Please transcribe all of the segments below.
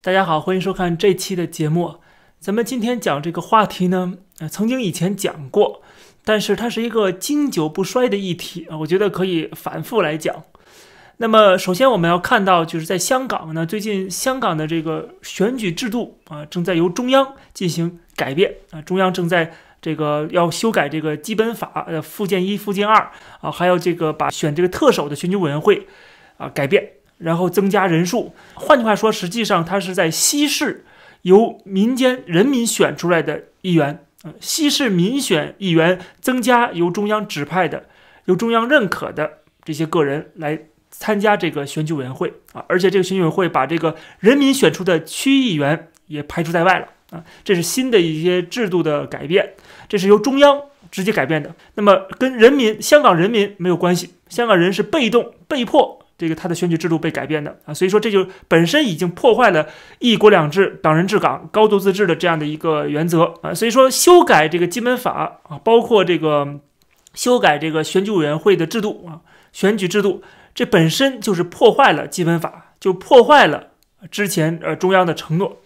大家好，欢迎收看这期的节目。咱们今天讲这个话题呢，呃，曾经以前讲过，但是它是一个经久不衰的议题啊，我觉得可以反复来讲。那么，首先我们要看到，就是在香港呢，最近香港的这个选举制度啊，正在由中央进行改变啊，中央正在这个要修改这个基本法呃附件一、附件二啊，还有这个把选这个特首的选举委员会啊改变。然后增加人数，换句话说，实际上它是在稀释由民间人民选出来的议员，稀释民选议员，增加由中央指派的、由中央认可的这些个人来参加这个选举委员会啊，而且这个选举委员会把这个人民选出的区议员也排除在外了啊，这是新的一些制度的改变，这是由中央直接改变的，那么跟人民、香港人民没有关系，香港人是被动、被迫。这个他的选举制度被改变的啊，所以说这就本身已经破坏了一国两制、党人治港、高度自治的这样的一个原则啊，所以说修改这个基本法啊，包括这个修改这个选举委员会的制度啊，选举制度，这本身就是破坏了基本法，就破坏了之前呃中央的承诺。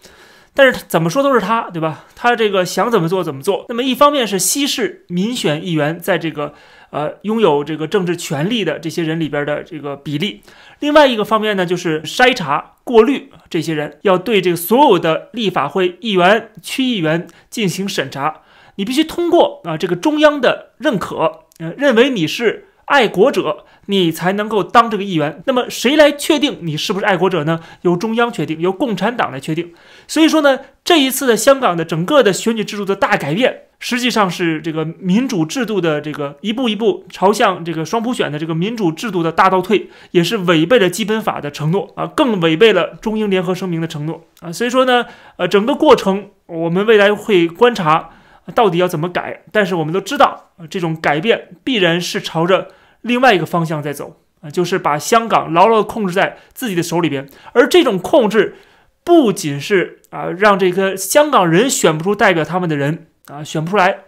但是怎么说都是他，对吧？他这个想怎么做怎么做。那么一方面是稀释民选议员在这个呃拥有这个政治权利的这些人里边的这个比例，另外一个方面呢就是筛查过滤这些人，要对这个所有的立法会议员、区议员进行审查。你必须通过啊这个中央的认可，呃认为你是。爱国者，你才能够当这个议员。那么谁来确定你是不是爱国者呢？由中央确定，由共产党来确定。所以说呢，这一次的香港的整个的选举制度的大改变，实际上是这个民主制度的这个一步一步朝向这个双普选的这个民主制度的大倒退，也是违背了基本法的承诺啊，更违背了中英联合声明的承诺啊。所以说呢，呃，整个过程我们未来会观察。到底要怎么改？但是我们都知道，这种改变必然是朝着另外一个方向在走啊，就是把香港牢牢控制在自己的手里边。而这种控制，不仅是啊让这个香港人选不出代表他们的人啊选不出来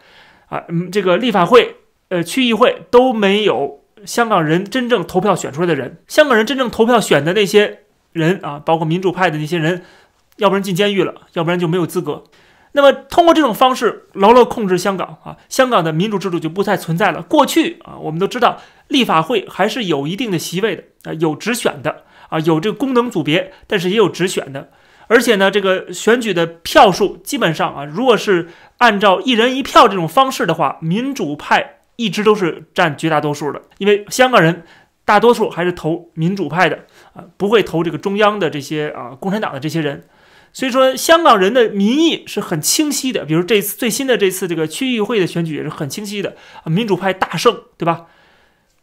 啊，嗯，这个立法会、呃区议会都没有香港人真正投票选出来的人。香港人真正投票选的那些人啊，包括民主派的那些人，要不然进监狱了，要不然就没有资格。那么，通过这种方式牢牢控制香港啊，香港的民主制度就不再存在了。过去啊，我们都知道立法会还是有一定的席位的啊，有直选的啊，有这个功能组别，但是也有直选的。而且呢，这个选举的票数基本上啊，如果是按照一人一票这种方式的话，民主派一直都是占绝大多数的，因为香港人大多数还是投民主派的啊，不会投这个中央的这些啊共产党的这些人。所以说，香港人的民意是很清晰的。比如这次最新的这次这个区议会的选举也是很清晰的，民主派大胜，对吧？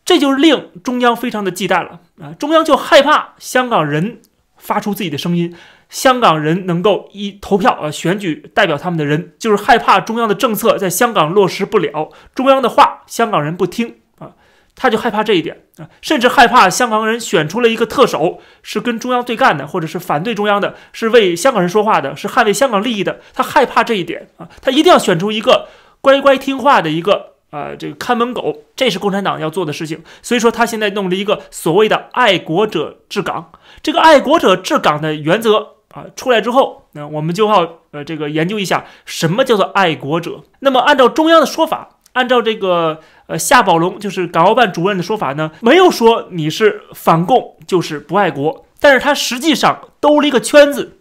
这就令中央非常的忌惮了啊！中央就害怕香港人发出自己的声音，香港人能够一投票啊选举代表他们的人，就是害怕中央的政策在香港落实不了，中央的话香港人不听啊。他就害怕这一点啊，甚至害怕香港人选出了一个特首是跟中央对干的，或者是反对中央的，是为香港人说话的，是捍卫香港利益的。他害怕这一点啊，他一定要选出一个乖乖听话的一个啊这个看门狗，这是共产党要做的事情。所以说他现在弄了一个所谓的爱国者治港，这个爱国者治港的原则啊出来之后，那我们就要呃这个研究一下什么叫做爱国者。那么按照中央的说法。按照这个呃夏宝龙就是港澳办主任的说法呢，没有说你是反共就是不爱国，但是他实际上兜了一个圈子，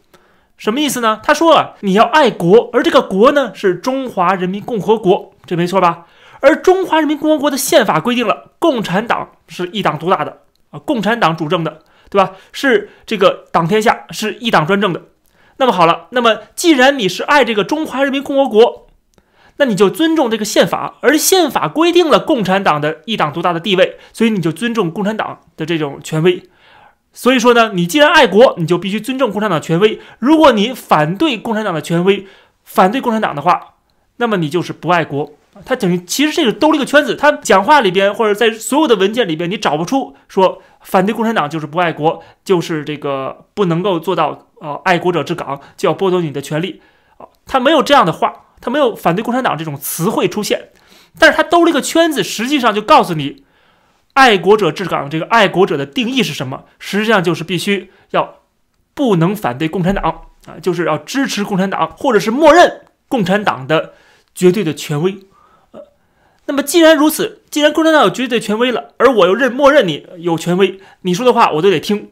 什么意思呢？他说啊，你要爱国，而这个国呢是中华人民共和国，这没错吧？而中华人民共和国的宪法规定了，共产党是一党独大的啊，共产党主政的，对吧？是这个党天下，是一党专政的。那么好了，那么既然你是爱这个中华人民共和国。那你就尊重这个宪法，而宪法规定了共产党的一党独大的地位，所以你就尊重共产党的这种权威。所以说呢，你既然爱国，你就必须尊重共产党权威。如果你反对共产党的权威，反对共产党的话，那么你就是不爱国。他等于其实这个兜了一个圈子，他讲话里边或者在所有的文件里边，你找不出说反对共产党就是不爱国，就是这个不能够做到呃爱国者治港，就要剥夺你的权利啊，他没有这样的话。他没有反对共产党这种词汇出现，但是他兜了一个圈子，实际上就告诉你，爱国者治港这个爱国者的定义是什么？实际上就是必须要不能反对共产党啊，就是要支持共产党，或者是默认共产党的绝对的权威。那么既然如此，既然共产党有绝对权威了，而我又认默认你有权威，你说的话我都得听。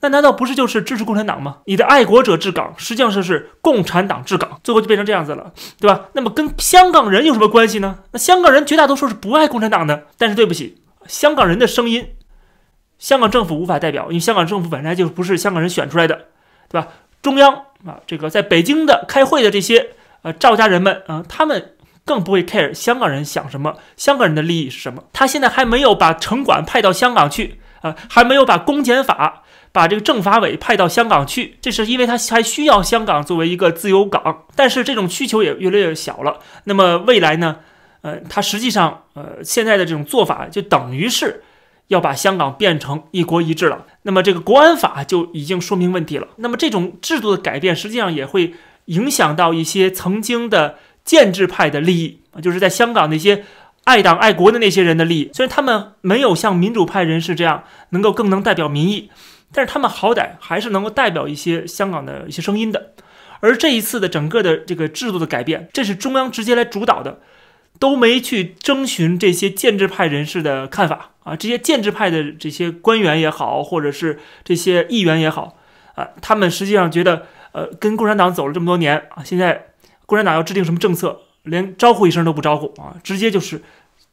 那难道不是就是支持共产党吗？你的爱国者治港，实际上是是共产党治港，最后就变成这样子了，对吧？那么跟香港人有什么关系呢？那香港人绝大多数是不爱共产党的。但是对不起，香港人的声音，香港政府无法代表，因为香港政府本来就不是香港人选出来的，对吧？中央啊，这个在北京的开会的这些呃赵家人们啊，他们更不会 care 香港人想什么，香港人的利益是什么。他现在还没有把城管派到香港去啊，还没有把公检法。把这个政法委派到香港去，这是因为他还需要香港作为一个自由港，但是这种需求也越来越小了。那么未来呢？呃，他实际上，呃，现在的这种做法就等于是要把香港变成一国一制了。那么这个国安法就已经说明问题了。那么这种制度的改变，实际上也会影响到一些曾经的建制派的利益啊，就是在香港那些爱党爱国的那些人的利益。虽然他们没有像民主派人士这样能够更能代表民意。但是他们好歹还是能够代表一些香港的一些声音的，而这一次的整个的这个制度的改变，这是中央直接来主导的，都没去征询这些建制派人士的看法啊，这些建制派的这些官员也好，或者是这些议员也好啊，他们实际上觉得，呃，跟共产党走了这么多年啊，现在共产党要制定什么政策，连招呼一声都不招呼啊，直接就是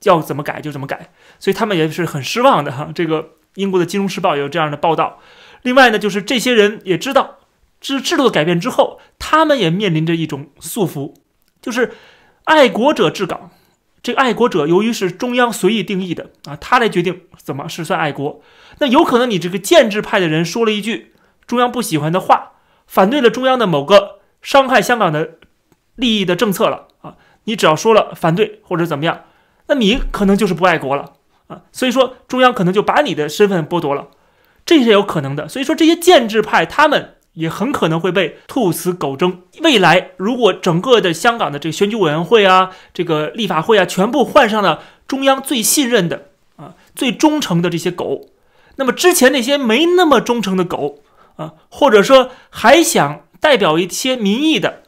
要怎么改就怎么改，所以他们也是很失望的哈，这个。英国的《金融时报》有这样的报道。另外呢，就是这些人也知道，制制度的改变之后，他们也面临着一种束缚，就是爱国者治港。这个爱国者由于是中央随意定义的啊，他来决定怎么是算爱国。那有可能你这个建制派的人说了一句中央不喜欢的话，反对了中央的某个伤害香港的利益的政策了啊，你只要说了反对或者怎么样，那你可能就是不爱国了。啊，所以说中央可能就把你的身份剥夺了，这是有可能的。所以说这些建制派他们也很可能会被兔死狗争。未来如果整个的香港的这个选举委员会啊，这个立法会啊，全部换上了中央最信任的啊、最忠诚的这些狗，那么之前那些没那么忠诚的狗啊，或者说还想代表一些民意的。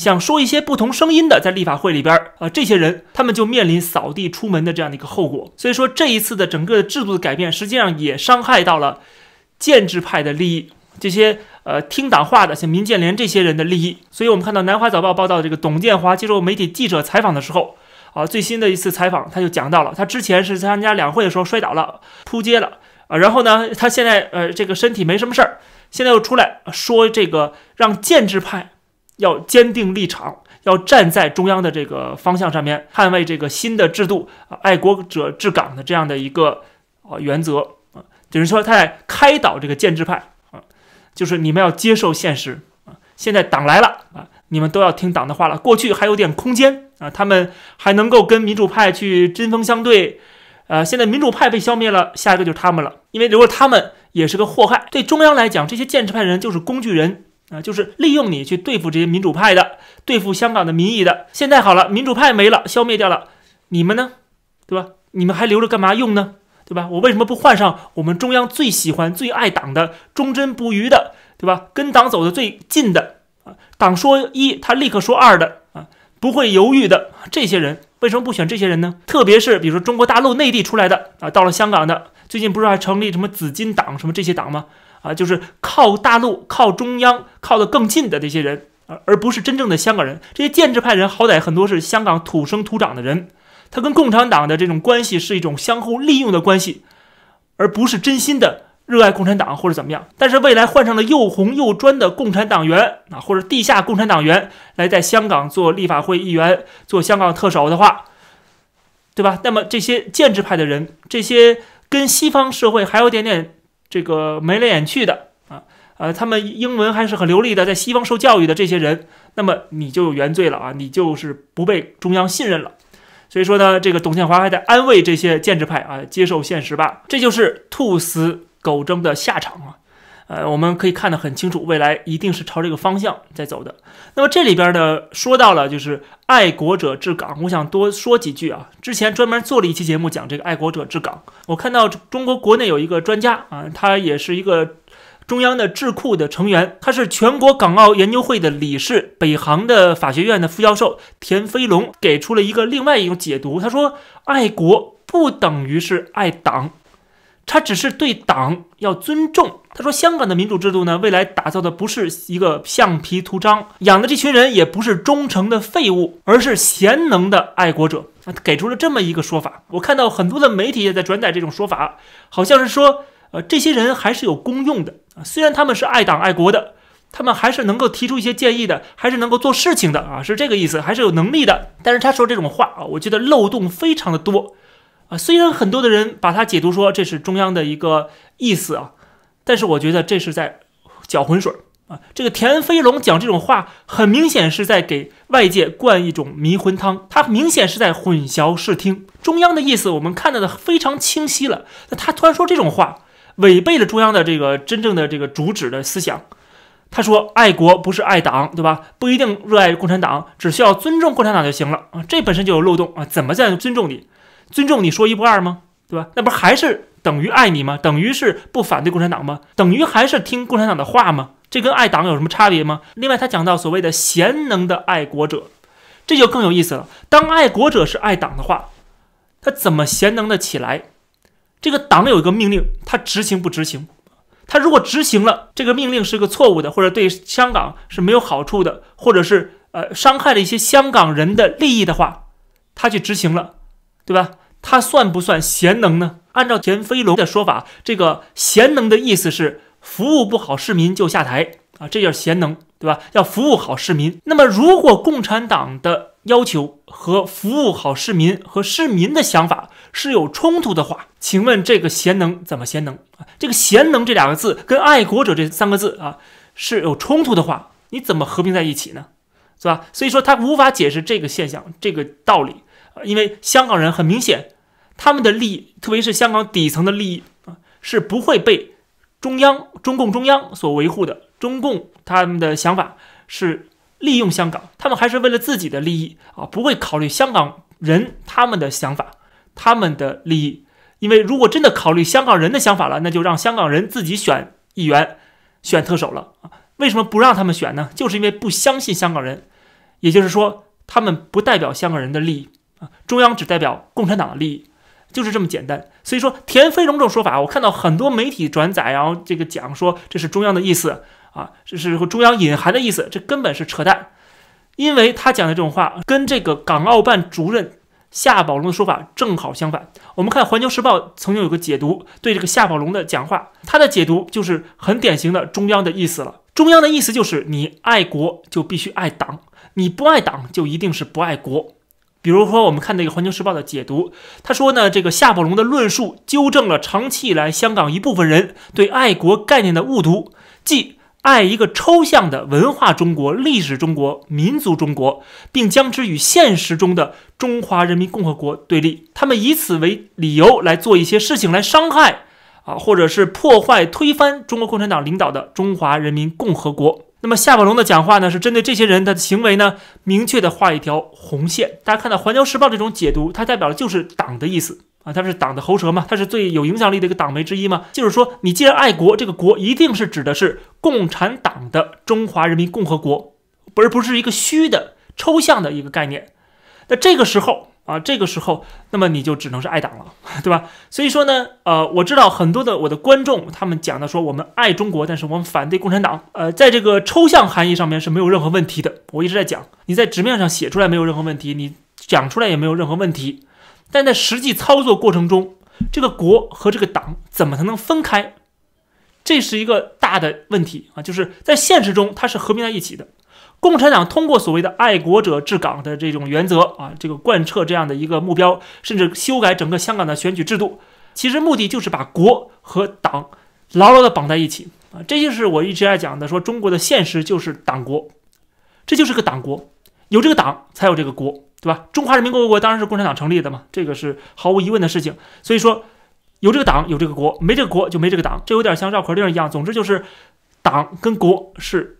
想说一些不同声音的，在立法会里边啊，这些人他们就面临扫地出门的这样的一个后果。所以说，这一次的整个制度的改变，实际上也伤害到了建制派的利益，这些呃听党话的，像民建联这些人的利益。所以我们看到南华早报报道，这个董建华接受媒体记者采访的时候，啊，最新的一次采访他就讲到了，他之前是参加两会的时候摔倒了，扑街了啊，然后呢，他现在呃这个身体没什么事儿，现在又出来说这个让建制派。要坚定立场，要站在中央的这个方向上面，捍卫这个新的制度啊，爱国者治港的这样的一个啊原则啊，等于说他在开导这个建制派啊，就是你们要接受现实啊，现在党来了啊，你们都要听党的话了。过去还有点空间啊，他们还能够跟民主派去针锋相对，呃，现在民主派被消灭了，下一个就是他们了，因为如果他们也是个祸害，对中央来讲，这些建制派人就是工具人。啊，就是利用你去对付这些民主派的，对付香港的民意的。现在好了，民主派没了，消灭掉了，你们呢？对吧？你们还留着干嘛用呢？对吧？我为什么不换上我们中央最喜欢、最爱党的、忠贞不渝的，对吧？跟党走的最近的啊，党说一，他立刻说二的啊，不会犹豫的这些人，为什么不选这些人呢？特别是比如说中国大陆内地出来的啊，到了香港的，最近不是还成立什么紫金党什么这些党吗？啊，就是靠大陆、靠中央、靠得更近的这些人，而而不是真正的香港人。这些建制派人好歹很多是香港土生土长的人，他跟共产党的这种关系是一种相互利用的关系，而不是真心的热爱共产党或者怎么样。但是未来换上了又红又专的共产党员啊，或者地下共产党员来在香港做立法会议员、做香港特首的话，对吧？那么这些建制派的人，这些跟西方社会还有点点。这个眉来眼去的啊，呃，他们英文还是很流利的，在西方受教育的这些人，那么你就有原罪了啊，你就是不被中央信任了。所以说呢，这个董建华还在安慰这些建制派啊，接受现实吧，这就是兔死狗争的下场啊。呃，我们可以看得很清楚，未来一定是朝这个方向在走的。那么这里边呢，说到了就是爱国者治港，我想多说几句啊。之前专门做了一期节目讲这个爱国者治港，我看到中国国内有一个专家啊，他也是一个中央的智库的成员，他是全国港澳研究会的理事，北航的法学院的副教授田飞龙给出了一个另外一种解读。他说，爱国不等于是爱党。他只是对党要尊重。他说，香港的民主制度呢，未来打造的不是一个橡皮图章，养的这群人也不是忠诚的废物，而是贤能的爱国者。他给出了这么一个说法。我看到很多的媒体也在转载这种说法，好像是说，呃，这些人还是有功用的啊。虽然他们是爱党爱国的，他们还是能够提出一些建议的，还是能够做事情的啊，是这个意思，还是有能力的。但是他说这种话啊，我觉得漏洞非常的多。啊，虽然很多的人把它解读说这是中央的一个意思啊，但是我觉得这是在搅浑水啊。这个田飞龙讲这种话，很明显是在给外界灌一种迷魂汤，他明显是在混淆视听。中央的意思我们看到的非常清晰了，那他突然说这种话，违背了中央的这个真正的这个主旨的思想。他说爱国不是爱党，对吧？不一定热爱共产党，只需要尊重共产党就行了啊。这本身就有漏洞啊，怎么在尊重你？尊重你说一不二吗？对吧？那不还是等于爱你吗？等于是不反对共产党吗？等于还是听共产党的话吗？这跟爱党有什么差别吗？另外，他讲到所谓的贤能的爱国者，这就更有意思了。当爱国者是爱党的话，他怎么贤能的起来？这个党有一个命令，他执行不执行？他如果执行了这个命令是个错误的，或者对香港是没有好处的，或者是呃伤害了一些香港人的利益的话，他去执行了，对吧？他算不算贤能呢？按照田飞龙的说法，这个贤能的意思是服务不好市民就下台啊，这叫贤能，对吧？要服务好市民。那么，如果共产党的要求和服务好市民和市民的想法是有冲突的话，请问这个贤能怎么贤能啊？这个贤能这两个字跟爱国者这三个字啊是有冲突的话，你怎么合并在一起呢？是吧？所以说他无法解释这个现象，这个道理。因为香港人很明显，他们的利益，特别是香港底层的利益啊，是不会被中央、中共中央所维护的。中共他们的想法是利用香港，他们还是为了自己的利益啊，不会考虑香港人他们的想法、他们的利益。因为如果真的考虑香港人的想法了，那就让香港人自己选议员、选特首了啊。为什么不让他们选呢？就是因为不相信香港人，也就是说，他们不代表香港人的利益。中央只代表共产党的利益，就是这么简单。所以说，田飞龙这种说法，我看到很多媒体转载，然后这个讲说这是中央的意思啊，这是中央隐含的意思，这根本是扯淡。因为他讲的这种话，跟这个港澳办主任夏宝龙的说法正好相反。我们看《环球时报》曾经有个解读，对这个夏宝龙的讲话，他的解读就是很典型的中央的意思了。中央的意思就是你爱国就必须爱党，你不爱党就一定是不爱国。比如说，我们看那个《环球时报》的解读，他说呢，这个夏宝龙的论述纠正了长期以来香港一部分人对爱国概念的误读，即爱一个抽象的文化中国、历史中国、民族中国，并将之与现实中的中华人民共和国对立。他们以此为理由来做一些事情来伤害啊，或者是破坏、推翻中国共产党领导的中华人民共和国。那么夏宝龙的讲话呢，是针对这些人他的行为呢，明确的画一条红线。大家看到《环球时报》这种解读，它代表的就是党的意思啊，它是党的喉舌嘛，它是最有影响力的一个党媒之一嘛。就是说，你既然爱国，这个国一定是指的是共产党的中华人民共和国，而不是一个虚的、抽象的一个概念。那这个时候。啊，这个时候，那么你就只能是爱党了，对吧？所以说呢，呃，我知道很多的我的观众，他们讲的说我们爱中国，但是我们反对共产党。呃，在这个抽象含义上面是没有任何问题的。我一直在讲，你在纸面上写出来没有任何问题，你讲出来也没有任何问题。但在实际操作过程中，这个国和这个党怎么才能分开？这是一个大的问题啊，就是在现实中它是合并在一起的。共产党通过所谓的爱国者治港的这种原则啊，这个贯彻这样的一个目标，甚至修改整个香港的选举制度，其实目的就是把国和党牢牢的绑在一起啊。这就是我一直在讲的，说中国的现实就是党国，这就是个党国，有这个党才有这个国，对吧？中华人民共和国当然是共产党成立的嘛，这个是毫无疑问的事情。所以说，有这个党有这个国，没这个国就没这个党，这有点像绕口令一样。总之就是党跟国是。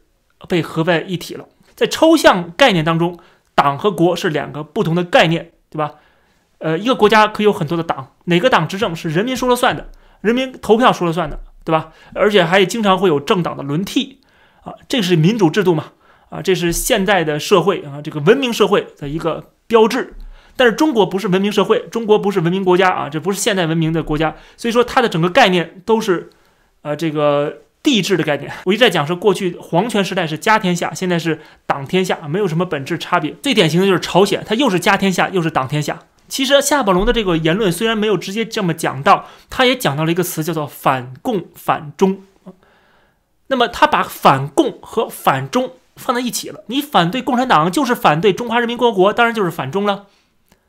被合在一体了。在抽象概念当中，党和国是两个不同的概念，对吧？呃，一个国家可以有很多的党，哪个党执政是人民说了算的，人民投票说了算的对吧？而且还经常会有政党的轮替啊，这是民主制度嘛？啊，这是现代的社会啊，这个文明社会的一个标志。但是中国不是文明社会，中国不是文明国家啊，这不是现代文明的国家，所以说它的整个概念都是，呃，这个帝制的概念。我一直在讲说，过去皇权时代是家天下，现在是党天下，没有什么本质差别。最典型的就是朝鲜，它又是家天下，又是党天下。其实夏宝龙的这个言论虽然没有直接这么讲到，他也讲到了一个词叫做反共反中。那么他把反共和反中放在一起了，你反对共产党就是反对中华人民共和国，当然就是反中了。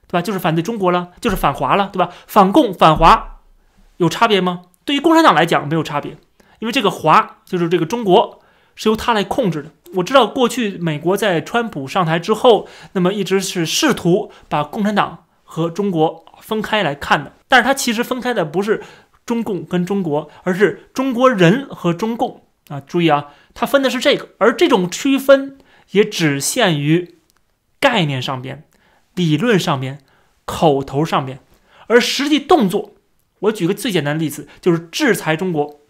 对吧？就是反对中国了，就是反华了，对吧？反共反华有差别吗？对于共产党来讲没有差别，因为这个华就是这个中国是由他来控制的。我知道过去美国在川普上台之后，那么一直是试图把共产党和中国分开来看的，但是他其实分开的不是中共跟中国，而是中国人和中共啊。注意啊，他分的是这个，而这种区分也只限于概念上边。理论上边，口头上边，而实际动作，我举个最简单的例子，就是制裁中国，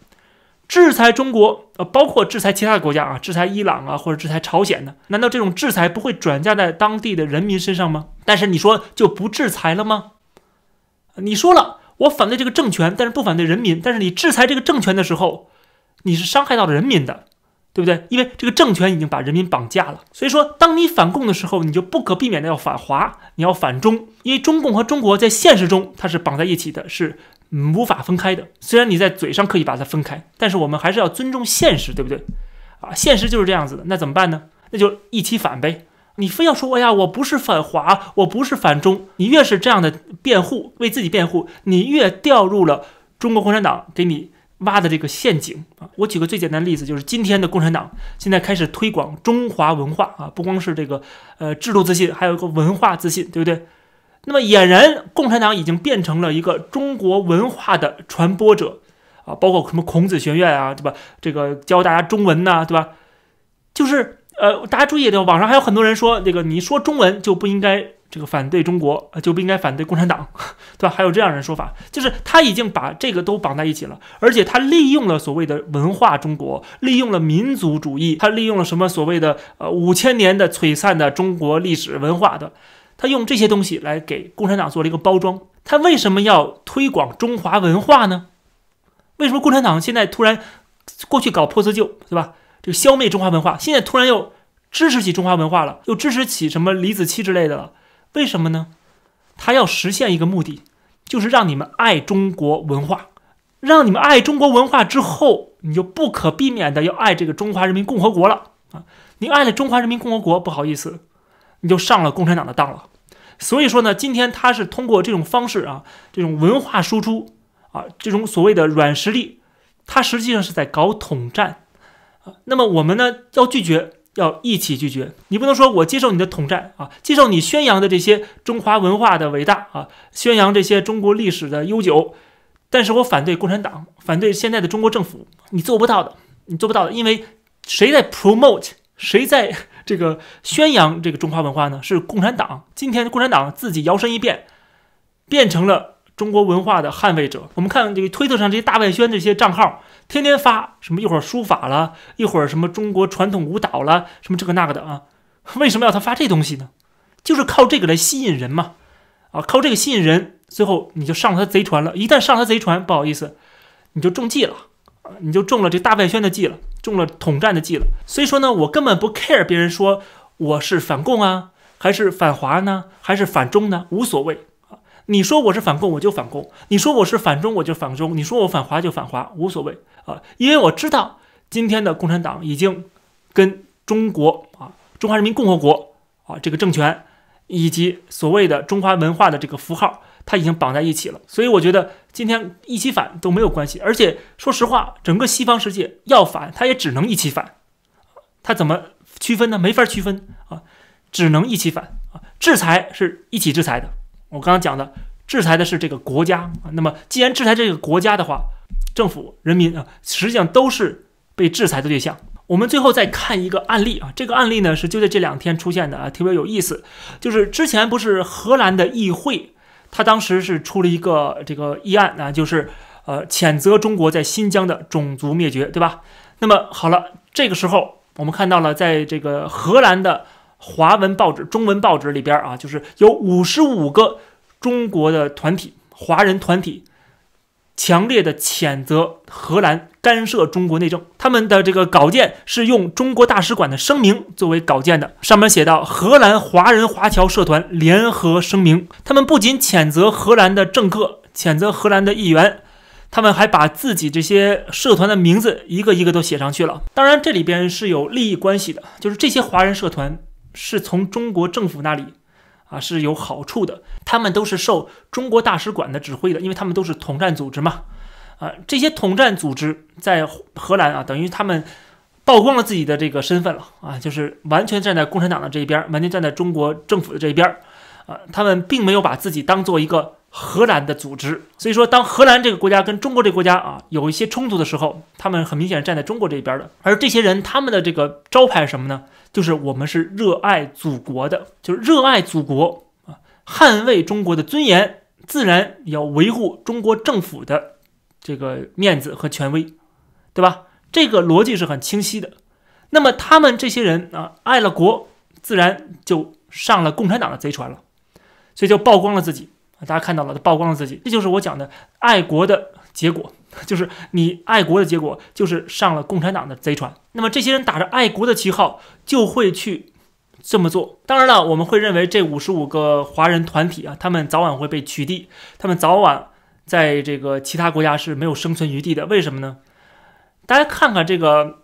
制裁中国，呃，包括制裁其他的国家啊，制裁伊朗啊，或者制裁朝鲜的，难道这种制裁不会转嫁在当地的人民身上吗？但是你说就不制裁了吗？你说了，我反对这个政权，但是不反对人民，但是你制裁这个政权的时候，你是伤害到了人民的。对不对？因为这个政权已经把人民绑架了，所以说，当你反共的时候，你就不可避免的要反华，你要反中，因为中共和中国在现实中它是绑在一起的，是无法分开的。虽然你在嘴上可以把它分开，但是我们还是要尊重现实，对不对？啊，现实就是这样子的，那怎么办呢？那就一起反呗。你非要说，哎呀，我不是反华，我不是反中，你越是这样的辩护，为自己辩护，你越掉入了中国共产党给你。挖的这个陷阱啊！我举个最简单的例子，就是今天的共产党现在开始推广中华文化啊，不光是这个呃制度自信，还有一个文化自信，对不对？那么俨然共产党已经变成了一个中国文化的传播者啊，包括什么孔子学院啊，对吧？这个教大家中文呐，对吧？就是呃，大家注意的，网上还有很多人说，这个你说中文就不应该。这个反对中国啊，就不应该反对共产党，对吧？还有这样人说法，就是他已经把这个都绑在一起了，而且他利用了所谓的文化中国，利用了民族主义，他利用了什么所谓的呃五千年的璀璨的中国历史文化的，他用这些东西来给共产党做了一个包装。他为什么要推广中华文化呢？为什么共产党现在突然过去搞破四旧，对吧？这个消灭中华文化，现在突然又支持起中华文化了，又支持起什么李子柒之类的了？为什么呢？他要实现一个目的，就是让你们爱中国文化，让你们爱中国文化之后，你就不可避免的要爱这个中华人民共和国了啊！你爱了中华人民共和国，不好意思，你就上了共产党的当了。所以说呢，今天他是通过这种方式啊，这种文化输出啊，这种所谓的软实力，他实际上是在搞统战啊。那么我们呢，要拒绝。要一起拒绝，你不能说我接受你的统战啊，接受你宣扬的这些中华文化的伟大啊，宣扬这些中国历史的悠久，但是我反对共产党，反对现在的中国政府，你做不到的，你做不到的，因为谁在 promote，谁在这个宣扬这个中华文化呢？是共产党。今天共产党自己摇身一变，变成了。中国文化的捍卫者，我们看这个推特上这些大外宣这些账号，天天发什么一会儿书法了，一会儿什么中国传统舞蹈了，什么这个那个的啊？为什么要他发这东西呢？就是靠这个来吸引人嘛，啊，靠这个吸引人，最后你就上了他贼船了。一旦上他贼船，不好意思，你就中计了，你就中了这大外宣的计了，中了统战的计了。所以说呢，我根本不 care 别人说我是反共啊，还是反华呢，还是反中呢，无所谓啊。你说我是反共，我就反共；你说我是反中，我就反中；你说我反华就反华，无所谓啊！因为我知道今天的共产党已经跟中国啊，中华人民共和国啊这个政权以及所谓的中华文化的这个符号，它已经绑在一起了。所以我觉得今天一起反都没有关系。而且说实话，整个西方世界要反，他也只能一起反。他怎么区分呢？没法区分啊，只能一起反啊！制裁是一起制裁的。我刚刚讲的，制裁的是这个国家啊。那么，既然制裁这个国家的话，政府、人民啊，实际上都是被制裁的对象。我们最后再看一个案例啊，这个案例呢是就在这两天出现的啊，特别有意思。就是之前不是荷兰的议会，他当时是出了一个这个议案啊，就是呃，谴责中国在新疆的种族灭绝，对吧？那么好了，这个时候我们看到了，在这个荷兰的华文报纸、中文报纸里边啊，就是有五十五个中国的团体、华人团体。强烈的谴责荷兰干涉中国内政，他们的这个稿件是用中国大使馆的声明作为稿件的，上面写到：荷兰华人华侨社团联合声明，他们不仅谴责荷兰的政客，谴责荷兰的议员，他们还把自己这些社团的名字一个一个都写上去了。当然，这里边是有利益关系的，就是这些华人社团是从中国政府那里。啊，是有好处的。他们都是受中国大使馆的指挥的，因为他们都是统战组织嘛。啊，这些统战组织在荷兰啊，等于他们曝光了自己的这个身份了啊，就是完全站在共产党的这一边，完全站在中国政府的这一边。啊，他们并没有把自己当做一个荷兰的组织。所以说，当荷兰这个国家跟中国这个国家啊有一些冲突的时候，他们很明显站在中国这一边的。而这些人，他们的这个招牌是什么呢？就是我们是热爱祖国的，就是热爱祖国啊，捍卫中国的尊严，自然要维护中国政府的这个面子和权威，对吧？这个逻辑是很清晰的。那么他们这些人啊，爱了国，自然就上了共产党的贼船了，所以就曝光了自己。大家看到了，曝光了自己，这就是我讲的爱国的结果。就是你爱国的结果，就是上了共产党的贼船。那么这些人打着爱国的旗号，就会去这么做。当然了，我们会认为这五十五个华人团体啊，他们早晚会被取缔，他们早晚在这个其他国家是没有生存余地的。为什么呢？大家看看这个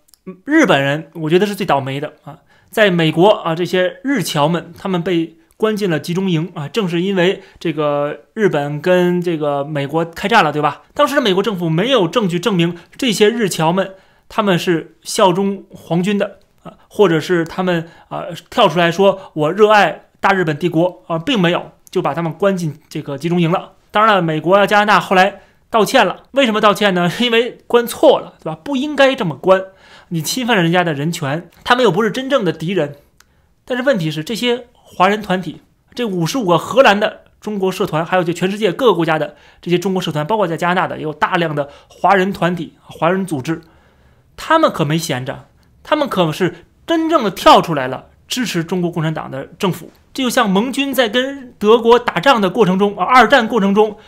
日本人，我觉得是最倒霉的啊。在美国啊，这些日侨们，他们被。关进了集中营啊！正是因为这个日本跟这个美国开战了，对吧？当时的美国政府没有证据证明这些日侨们他们是效忠皇军的啊，或者是他们啊跳出来说我热爱大日本帝国啊，并没有就把他们关进这个集中营了。当然了，美国啊、加拿大后来道歉了。为什么道歉呢？因为关错了，对吧？不应该这么关，你侵犯了人家的人权，他们又不是真正的敌人。但是问题是这些。华人团体，这五十五个荷兰的中国社团，还有就全世界各个国家的这些中国社团，包括在加拿大的，也有大量的华人团体、华人组织，他们可没闲着，他们可是真正的跳出来了，支持中国共产党的政府。这就像盟军在跟德国打仗的过程中啊，二战过程中，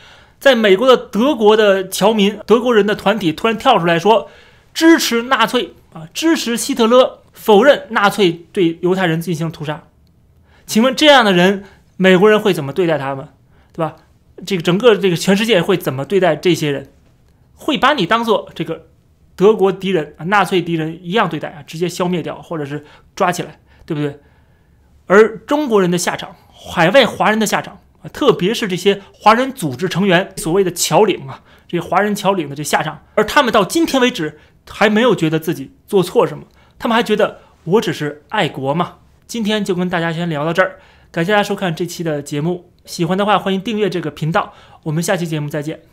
在美国的德国的侨民、德国人的团体突然跳出来说，支持纳粹啊，支持希特勒，否认纳粹对犹太人进行屠杀。请问这样的人，美国人会怎么对待他们，对吧？这个整个这个全世界会怎么对待这些人？会把你当做这个德国敌人、纳粹敌人一样对待啊，直接消灭掉，或者是抓起来，对不对？而中国人的下场，海外华人的下场啊，特别是这些华人组织成员，所谓的侨领啊，这些华人侨领的这下场，而他们到今天为止还没有觉得自己做错什么，他们还觉得我只是爱国嘛。今天就跟大家先聊到这儿，感谢大家收看这期的节目。喜欢的话，欢迎订阅这个频道。我们下期节目再见。